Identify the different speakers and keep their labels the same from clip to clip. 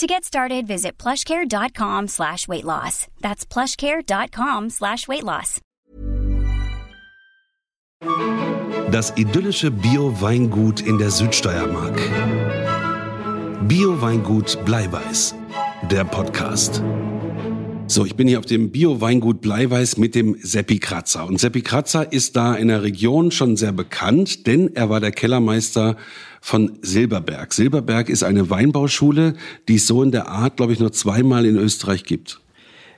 Speaker 1: To get started, visit plushcare.com slash weight loss. That's plushcare.com slash weight loss.
Speaker 2: Das idyllische Bio-Weingut in der Südsteiermark. Bio-Weingut Bleiweiß. Der Podcast. So, ich bin hier auf dem Bio-Weingut Bleiweiß mit dem Seppi Kratzer. Und Seppi Kratzer ist da in der Region schon sehr bekannt, denn er war der Kellermeister von Silberberg. Silberberg ist eine Weinbauschule, die es so in der Art, glaube ich, nur zweimal in Österreich gibt.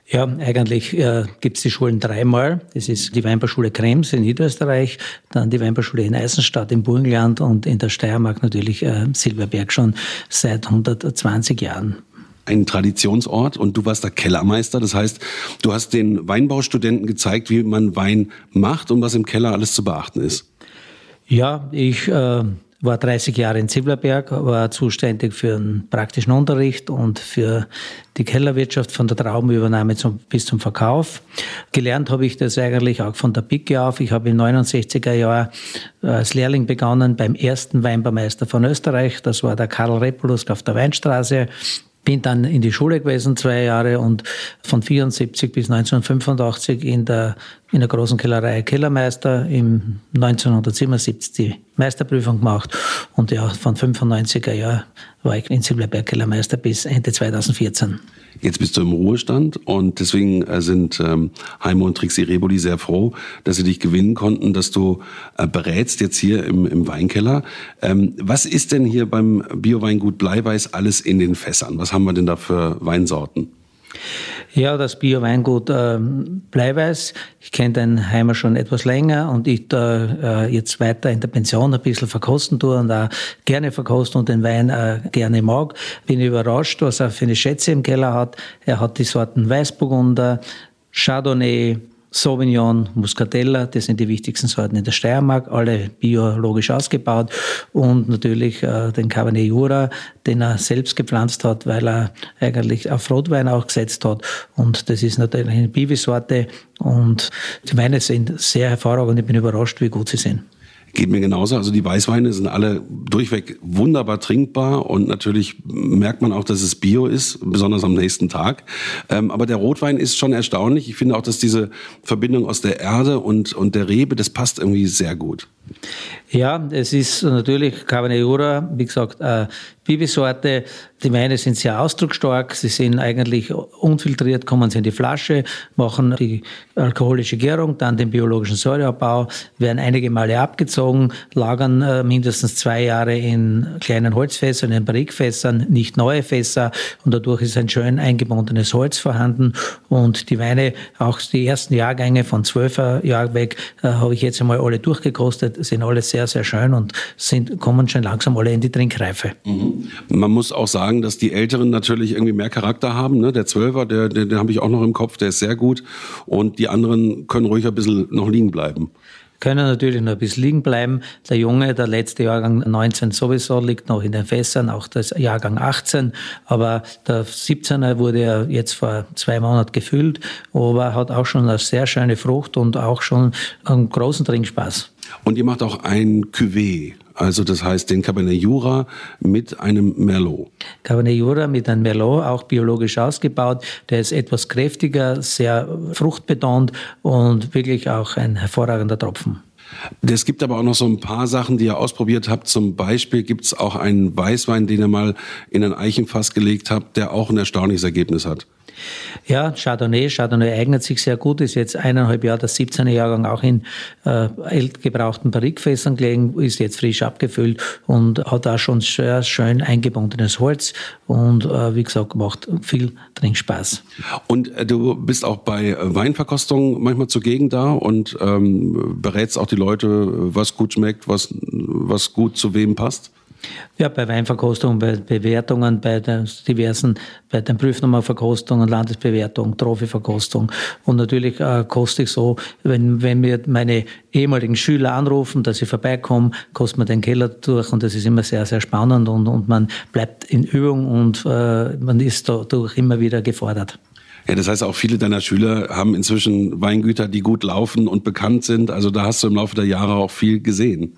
Speaker 3: Ja, eigentlich äh, gibt es die Schulen dreimal. Das ist die Weinbauschule Krems in Niederösterreich, dann die Weinbauschule in Eisenstadt im Burgenland und in der Steiermark natürlich äh, Silberberg schon seit 120 Jahren
Speaker 2: ein Traditionsort und du warst der Kellermeister. Das heißt, du hast den Weinbaustudenten gezeigt, wie man Wein macht und was im Keller alles zu beachten ist.
Speaker 3: Ja, ich äh, war 30 Jahre in Ziblerberg, war zuständig für den praktischen Unterricht und für die Kellerwirtschaft von der Traubenübernahme zum, bis zum Verkauf. Gelernt habe ich das eigentlich auch von der Picke auf. Ich habe im 69er Jahr als Lehrling begonnen beim ersten Weinbaumeister von Österreich. Das war der Karl Repulus auf der Weinstraße. Bin dann in die Schule gewesen, zwei Jahre, und von 74 bis 1985 in der, in der großen Kellerei Kellermeister, im 1977 die Meisterprüfung gemacht und ja, von 95er Jahr war ich in Silberberg Kellermeister bis Ende 2014.
Speaker 2: Jetzt bist du im Ruhestand und deswegen äh, sind ähm, Heimo und Trixie Reboli sehr froh, dass sie dich gewinnen konnten, dass du äh, berätst jetzt hier im, im Weinkeller. Ähm, was ist denn hier beim Bioweingut Bleiweiß alles in den Fässern? Was haben wir denn da für Weinsorten?
Speaker 3: Ja, das Bio-Weingut äh, Bleiweiß. Ich kenne den Heimer schon etwas länger und ich da äh, jetzt weiter in der Pension ein bisschen verkosten tue und auch gerne verkosten und den Wein äh, gerne mag. Bin überrascht, was er für eine Schätze im Keller hat. Er hat die Sorten Weißburgunder, Chardonnay, Sauvignon, Muscatella, das sind die wichtigsten Sorten in der Steiermark, alle biologisch ausgebaut und natürlich äh, den Cabernet Jura, den er selbst gepflanzt hat, weil er eigentlich auf Rotwein auch gesetzt hat und das ist natürlich eine Bibi-Sorte und die Weine sind sehr hervorragend, ich bin überrascht, wie gut sie sind.
Speaker 2: Geht mir genauso. Also die Weißweine sind alle durchweg wunderbar trinkbar und natürlich merkt man auch, dass es Bio ist, besonders am nächsten Tag. Ähm, aber der Rotwein ist schon erstaunlich. Ich finde auch, dass diese Verbindung aus der Erde und, und der Rebe, das passt irgendwie sehr gut.
Speaker 3: Ja, es ist natürlich Cabernet wie gesagt, äh, Bibisorte. Die Weine sind sehr ausdrucksstark. Sie sind eigentlich unfiltriert, kommen sie in die Flasche, machen die alkoholische Gärung, dann den biologischen Säureabbau, werden einige Male abgezogen, lagern äh, mindestens zwei Jahre in kleinen Holzfässern, in Barrikfässern, nicht neue Fässer. Und dadurch ist ein schön eingebundenes Holz vorhanden. Und die Weine, auch die ersten Jahrgänge von 12er Jahr weg, äh, habe ich jetzt einmal alle durchgekostet, sind alle sehr, sehr schön und sind, kommen schon langsam alle in die Trinkreife.
Speaker 2: Mhm. Man muss auch sagen, dass die Älteren natürlich irgendwie mehr Charakter haben. Ne? Der Zwölfer, der, der, den habe ich auch noch im Kopf, der ist sehr gut. Und die anderen können ruhig ein bisschen noch liegen bleiben
Speaker 3: können natürlich noch ein bisschen liegen bleiben. Der Junge, der letzte Jahrgang 19 sowieso, liegt noch in den Fässern, auch das Jahrgang 18. Aber der 17er wurde ja jetzt vor zwei Monaten gefüllt, aber hat auch schon eine sehr schöne Frucht und auch schon einen großen Trinkspaß.
Speaker 2: Und ihr macht auch ein Cuvée. Also das heißt den Cabernet Jura mit einem Merlot.
Speaker 3: Cabernet Jura mit einem Merlot, auch biologisch ausgebaut. Der ist etwas kräftiger, sehr fruchtbetont und wirklich auch ein hervorragender Tropfen.
Speaker 2: Es gibt aber auch noch so ein paar Sachen, die ihr ausprobiert habt. Zum Beispiel gibt es auch einen Weißwein, den ihr mal in ein Eichenfass gelegt habt, der auch ein erstaunliches Ergebnis hat.
Speaker 3: Ja, Chardonnay. Chardonnay eignet sich sehr gut, ist jetzt eineinhalb Jahre, der 17er Jahrgang auch in äh, gebrauchten Barrikfässern gelegen, ist jetzt frisch abgefüllt und hat auch schon sehr schön eingebundenes Holz und äh, wie gesagt, macht viel Trinkspaß.
Speaker 2: Und äh, du bist auch bei äh, Weinverkostungen manchmal zugegen da und ähm, berätst auch die Leute, was gut schmeckt, was, was gut zu wem passt?
Speaker 3: Ja, bei Weinverkostungen, bei Bewertungen, bei den diversen, bei den Prüfnummerverkostungen, Landesbewertung, Trophyverkostung. Und natürlich äh, koste ich so, wenn, wenn mir meine ehemaligen Schüler anrufen, dass ich vorbeikomme, kostet man den Keller durch und das ist immer sehr, sehr spannend und, und man bleibt in Übung und äh, man ist dadurch immer wieder gefordert.
Speaker 2: Ja, das heißt auch viele deiner Schüler haben inzwischen Weingüter, die gut laufen und bekannt sind. Also da hast du im Laufe der Jahre auch viel gesehen.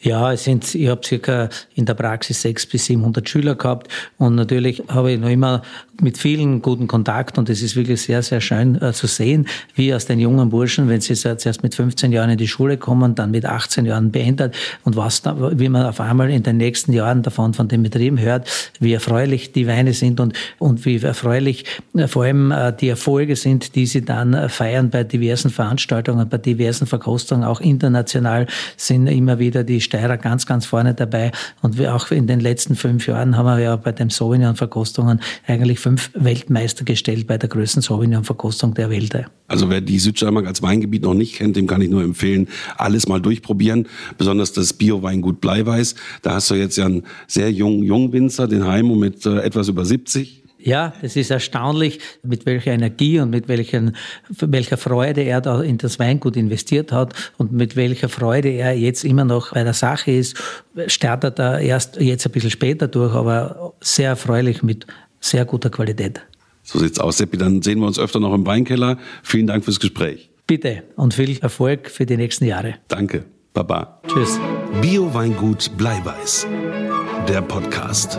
Speaker 3: Ja, es sind, ich habe circa in der Praxis 600 bis 700 Schüler gehabt und natürlich habe ich noch immer mit vielen guten Kontakt und es ist wirklich sehr, sehr schön äh, zu sehen, wie aus den jungen Burschen, wenn sie zuerst mit 15 Jahren in die Schule kommen, dann mit 18 Jahren beendet und was da, wie man auf einmal in den nächsten Jahren davon von den Betrieben hört, wie erfreulich die Weine sind und, und wie erfreulich äh, vor allem äh, die Erfolge sind, die sie dann äh, feiern bei diversen Veranstaltungen, bei diversen Verkostungen, auch international sind immer wieder wieder die Steirer ganz, ganz vorne dabei. Und wir auch in den letzten fünf Jahren haben wir ja bei den Sauvignon-Verkostungen eigentlich fünf Weltmeister gestellt bei der größten Sauvignon-Verkostung der Welt.
Speaker 2: Also wer die Südsteiermark als Weingebiet noch nicht kennt, dem kann ich nur empfehlen, alles mal durchprobieren. Besonders das Bio-Weingut Bleiweiß. Da hast du jetzt ja einen sehr jungen Jungwinzer, den Heimo mit äh, etwas über 70
Speaker 3: ja, es ist erstaunlich, mit welcher Energie und mit welchen, welcher Freude er da in das Weingut investiert hat und mit welcher Freude er jetzt immer noch bei der Sache ist. Startet er erst jetzt ein bisschen später durch, aber sehr erfreulich mit sehr guter Qualität.
Speaker 2: So sieht's aus, Seppi. Dann sehen wir uns öfter noch im Weinkeller. Vielen Dank fürs Gespräch.
Speaker 3: Bitte und viel Erfolg für die nächsten Jahre.
Speaker 2: Danke. Baba.
Speaker 3: Tschüss.
Speaker 2: Bio-Weingut Bleiweiß. Der Podcast.